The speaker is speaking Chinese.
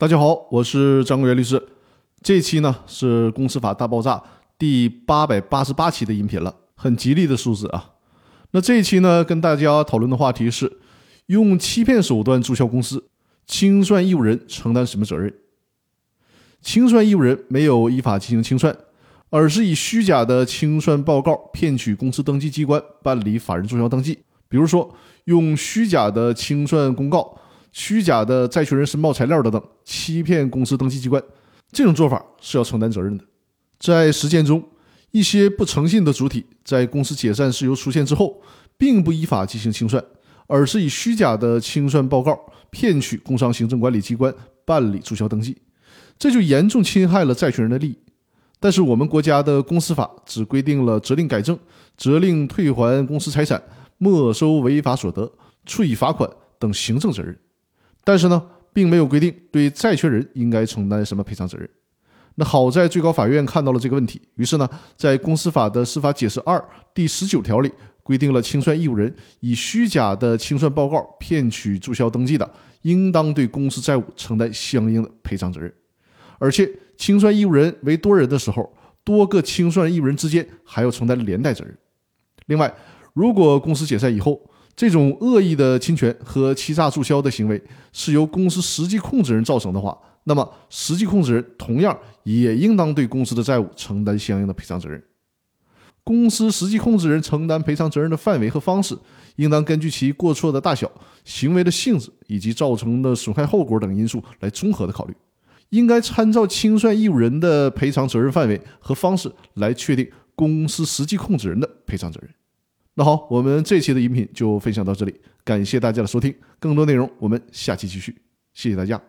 大家好，我是张国元律师。这期呢是《公司法大爆炸》第八百八十八期的音频了，很吉利的数字啊。那这一期呢，跟大家讨论的话题是：用欺骗手段注销公司，清算义务人承担什么责任？清算义务人没有依法进行清算，而是以虚假的清算报告骗取公司登记机关办理法人注销登记，比如说用虚假的清算公告。虚假的债权人申报材料等等，欺骗公司登记机关，这种做法是要承担责任的。在实践中，一些不诚信的主体在公司解散事由出现之后，并不依法进行清算，而是以虚假的清算报告骗取工商行政管理机关办理注销登记，这就严重侵害了债权人的利益。但是我们国家的公司法只规定了责令改正、责令退还公司财产、没收违法所得、处以罚款等行政责任。但是呢，并没有规定对债权人应该承担什么赔偿责任。那好在最高法院看到了这个问题，于是呢，在公司法的司法解释二第十九条里规定了清算义务人以虚假的清算报告骗取注销登记的，应当对公司债务承担相应的赔偿责任。而且，清算义务人为多人的时候，多个清算义务人之间还要承担连带责任。另外，如果公司解散以后，这种恶意的侵权和欺诈注销的行为是由公司实际控制人造成的话，那么实际控制人同样也应当对公司的债务承担相应的赔偿责任。公司实际控制人承担赔偿责任的范围和方式，应当根据其过错的大小、行为的性质以及造成的损害后果等因素来综合的考虑，应该参照清算义务人的赔偿责任范围和方式来确定公司实际控制人的赔偿责任。那好，我们这期的音频就分享到这里，感谢大家的收听，更多内容我们下期继续，谢谢大家。